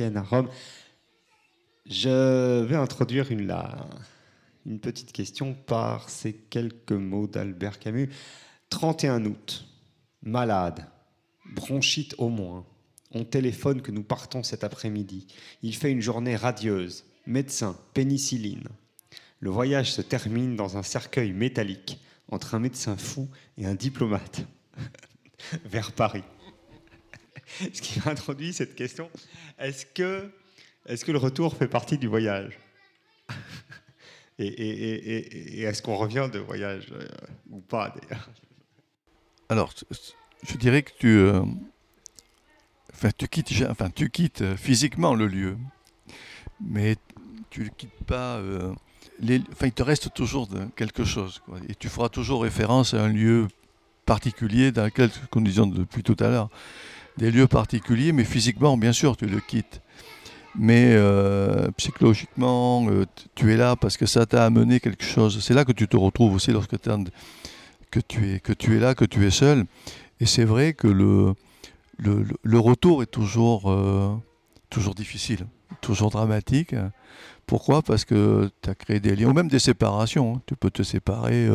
à Rome. Je vais introduire une, une petite question par ces quelques mots d'Albert Camus. 31 août, malade, bronchite au moins. On téléphone que nous partons cet après-midi. Il fait une journée radieuse. Médecin, pénicilline. Le voyage se termine dans un cercueil métallique entre un médecin fou et un diplomate <laughs> vers Paris. <laughs> Ce qui introduit cette question, est-ce que, est que le retour fait partie du voyage? <laughs> Et, est-ce qu'on revient de voyage euh, ou pas d'ailleurs? Alors, je dirais que tu, euh, enfin, tu quittes, enfin, tu quittes euh, physiquement le lieu, mais tu ne quittes pas. enfin, il te reste toujours quelque chose, et tu feras toujours référence à un lieu particulier dans lequel, comme nous disions depuis tout à l'heure, des lieux particuliers, mais physiquement, bien sûr, tu le quittes. Mais euh, psychologiquement, euh, tu es là parce que ça t'a amené quelque chose. C'est là que tu te retrouves aussi lorsque que tu es, que tu es là, que tu es seul. Et c'est vrai que le, le, retour est toujours, euh, toujours difficile, toujours dramatique. Pourquoi? Parce que tu as créé des liens, ou même des séparations. hein. Tu peux te séparer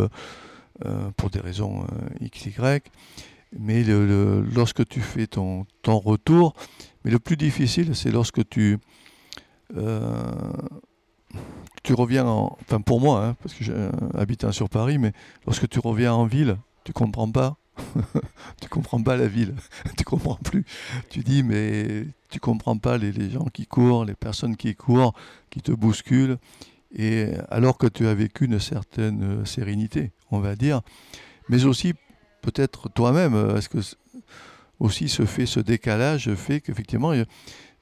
pour des raisons euh, X, Y. Mais lorsque tu fais ton, retour, mais le plus difficile, c'est lorsque tu, euh, tu reviens en, enfin pour moi, hein, parce que j'habite sur Paris, mais lorsque tu reviens en ville, tu comprends pas. <laughs> tu comprends pas la ville, <laughs> tu comprends plus. Tu dis mais tu comprends pas les, les gens qui courent, les personnes qui courent, qui te bousculent, et alors que tu as vécu une certaine sérénité, on va dire, mais aussi peut-être toi-même, euh, est-ce que aussi ce fait, ce décalage fait qu'effectivement,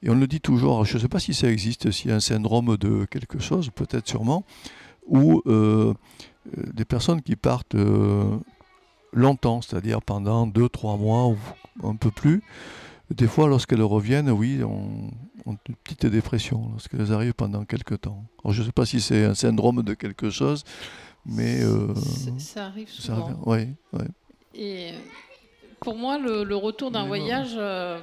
et on le dit toujours, je ne sais pas si ça existe, s'il y a un syndrome de quelque chose, peut-être sûrement, où euh, euh, des personnes qui partent euh, longtemps, c'est-à-dire pendant deux, trois mois ou un peu plus, des fois lorsqu'elles reviennent, oui, on, ont une petite dépression lorsqu'elles arrivent pendant quelque temps. Alors, je ne sais pas si c'est un syndrome de quelque chose, mais euh, Ça arrive souvent. Ouais, ouais. Et pour moi, le, le retour d'un voyage, euh,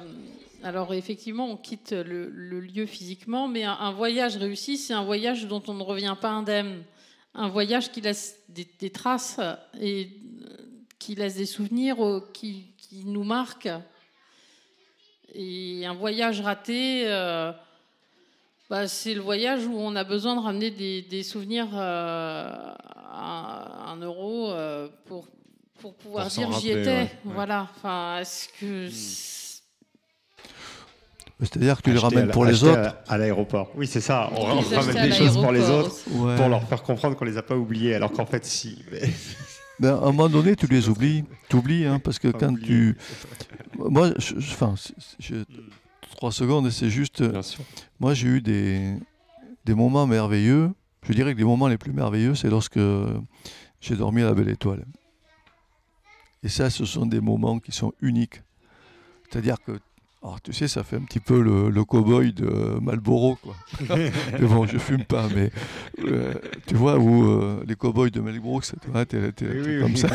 alors effectivement, on quitte le, le lieu physiquement, mais un, un voyage réussi, c'est un voyage dont on ne revient pas indemne. Un voyage qui laisse des, des traces et euh, qui laisse des souvenirs, euh, qui, qui nous marquent. Et un voyage raté, euh, bah, c'est le voyage où on a besoin de ramener des, des souvenirs à un euro pour, pour pouvoir Pour dire j'y étais. ouais. Voilà. Enfin, est-ce Hmm. que c'est- C'est-à-dire que tu les ramènes pour les autres. À, à l'aéroport. Oui, c'est ça. On, ramène des choses pour les autres. Ouais. pour leur faire comprendre qu'on les a pas oubliés, alors qu'en fait, si. Mais... <laughs> Ben, à un moment donné, tu les oublies. Tu oublies, hein, parce que quand tu. Moi, je, je- enfin, je- trois secondes, c'est juste. Bien sûr. Moi, j'ai eu des, des moments merveilleux. Je dirais que les moments les plus merveilleux, c'est lorsque j'ai dormi à la Belle Étoile. Et ça, ce sont des moments qui sont uniques. C'est-à-dire que, alors, tu sais, ça fait un petit peu le, le cow-boy de Marlboro, quoi. <laughs> mais bon, je fume pas, mais euh, tu vois, où euh, les cow-boys de Marlboro, c'est tu vois, t'es- comme ça.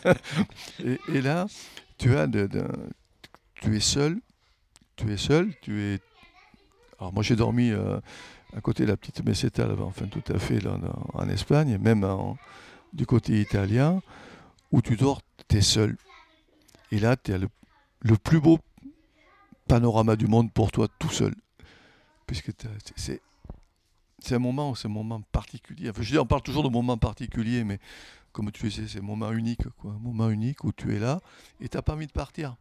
<laughs> et, et là, tu as de- de- tu es seul, tu es seul, tu es. Alors moi j'ai dormi euh, à côté de la petite Meseta enfin tout à fait là, en, en Espagne, même en- du côté italien, où tu dors, tu es seul. Et là, tu as le, le plus beau panorama du monde pour toi tout seul. Puisque c'est- un moment, c'est un moment particulier. Enfin, je dis, on parle toujours de moments particuliers, mais comme tu disais, c'est un moment unique, quoi. Un moment unique où tu es là et tu n'as pas envie de partir.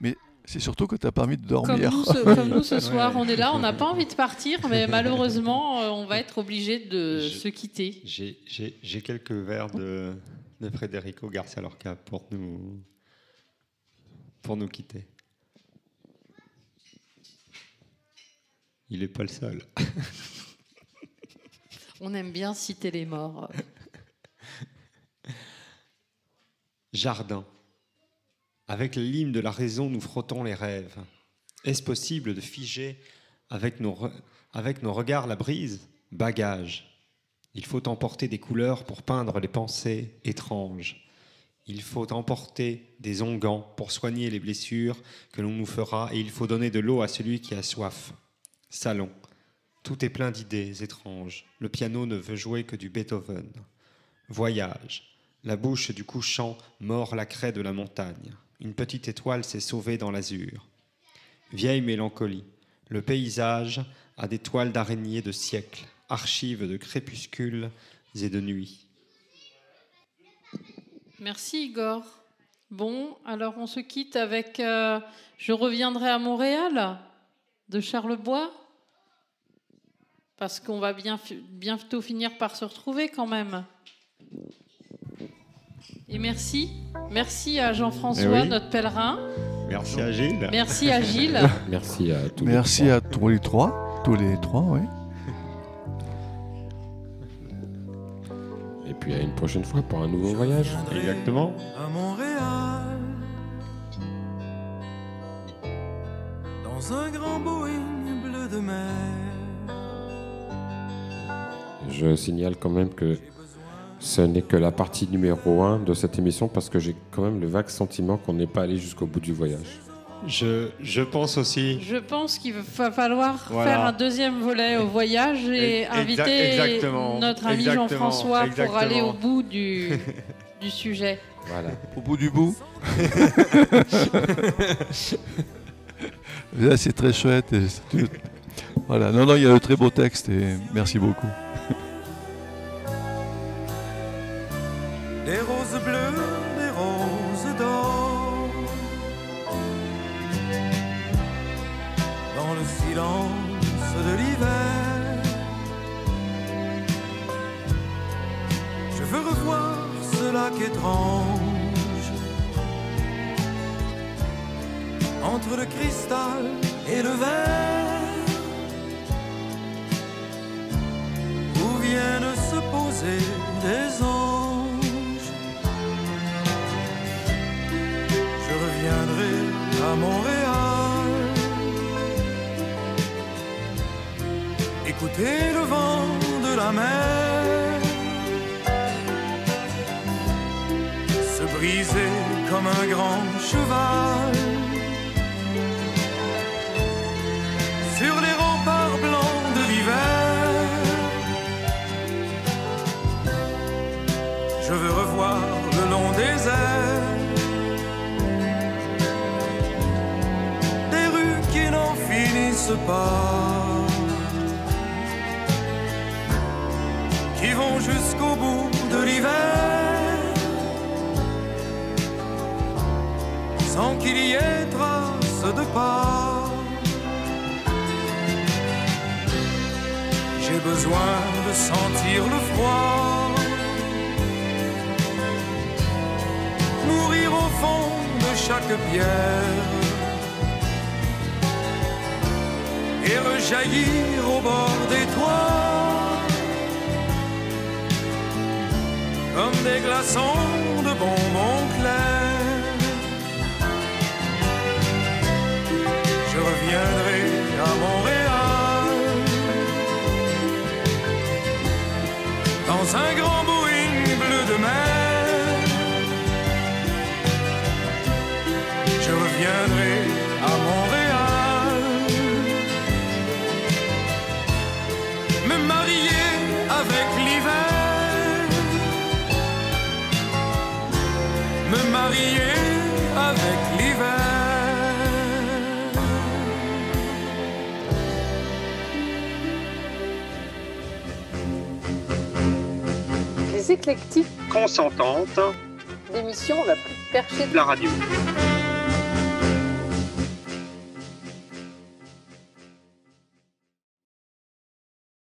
Mais c'est surtout que tu n'as pas envie de comme dormir. nous, ce, comme nous ce <laughs> soir, on est là, on n'a pas envie de partir, mais malheureusement, euh, on va être obligé de Je- se quitter. J'ai quelques vers de, de Federico Garcia Lorca pour nous, pour nous quitter. Il n'est pas le seul. <laughs> On aime bien citer les morts. <laughs> Jardin. Avec l'hymne de la raison, nous frottons les rêves. Est-ce possible de figer avec nos, avec nos regards la brise? Bagage. Il faut emporter des couleurs pour peindre les pensées étranges. Il faut emporter des onguents pour soigner les blessures que l'on nous fera et il faut donner de l'eau à celui qui a soif. Salon. Tout est plein d'idées étranges. Le piano ne veut jouer que du Beethoven. Voyage. La bouche du couchant mord la craie de la montagne. Une petite étoile s'est sauvée dans l'azur. Vieille mélancolie. Le paysage a des toiles d'araignées de siècles, archives de crépuscules et de nuit. Merci Igor. Bon, alors on se quitte avec euh, Je reviendrai à Montréal de Charles Bois. Parce qu'on va bien, bientôt finir par se retrouver quand même. Et merci. Merci à Jean-François, Eh oui. notre pèlerin. Merci à Gilles. Merci à Gilles. <laughs> Merci à tous les Merci trois. à tous les trois. Tous les trois, oui. Puis à une prochaine fois pour un nouveau voyage. Exactement. à Montréal dans un grand Boeing bleu de mer. Je signale quand même que ce n'est que la partie numéro 1 de cette émission parce que j'ai quand même le vague sentiment qu'on n'est pas allé jusqu'au bout du voyage. Je, je pense aussi. Je pense qu'il va falloir Voilà. faire un deuxième volet au voyage et Exa- inviter exactement. notre ami. Jean-François pour aller au bout du, <laughs> du sujet. Voilà. Au bout du bout. <laughs> Là, c'est très chouette. et Voilà, non, non, il y a de très beaux textes et merci beaucoup. Et rejaillir au bord des toits. Comme des glaçons de bonbons clairs. Je reviendrai à Montréal. Dans un grand Consentante, l'émission la plus perchée de la radio.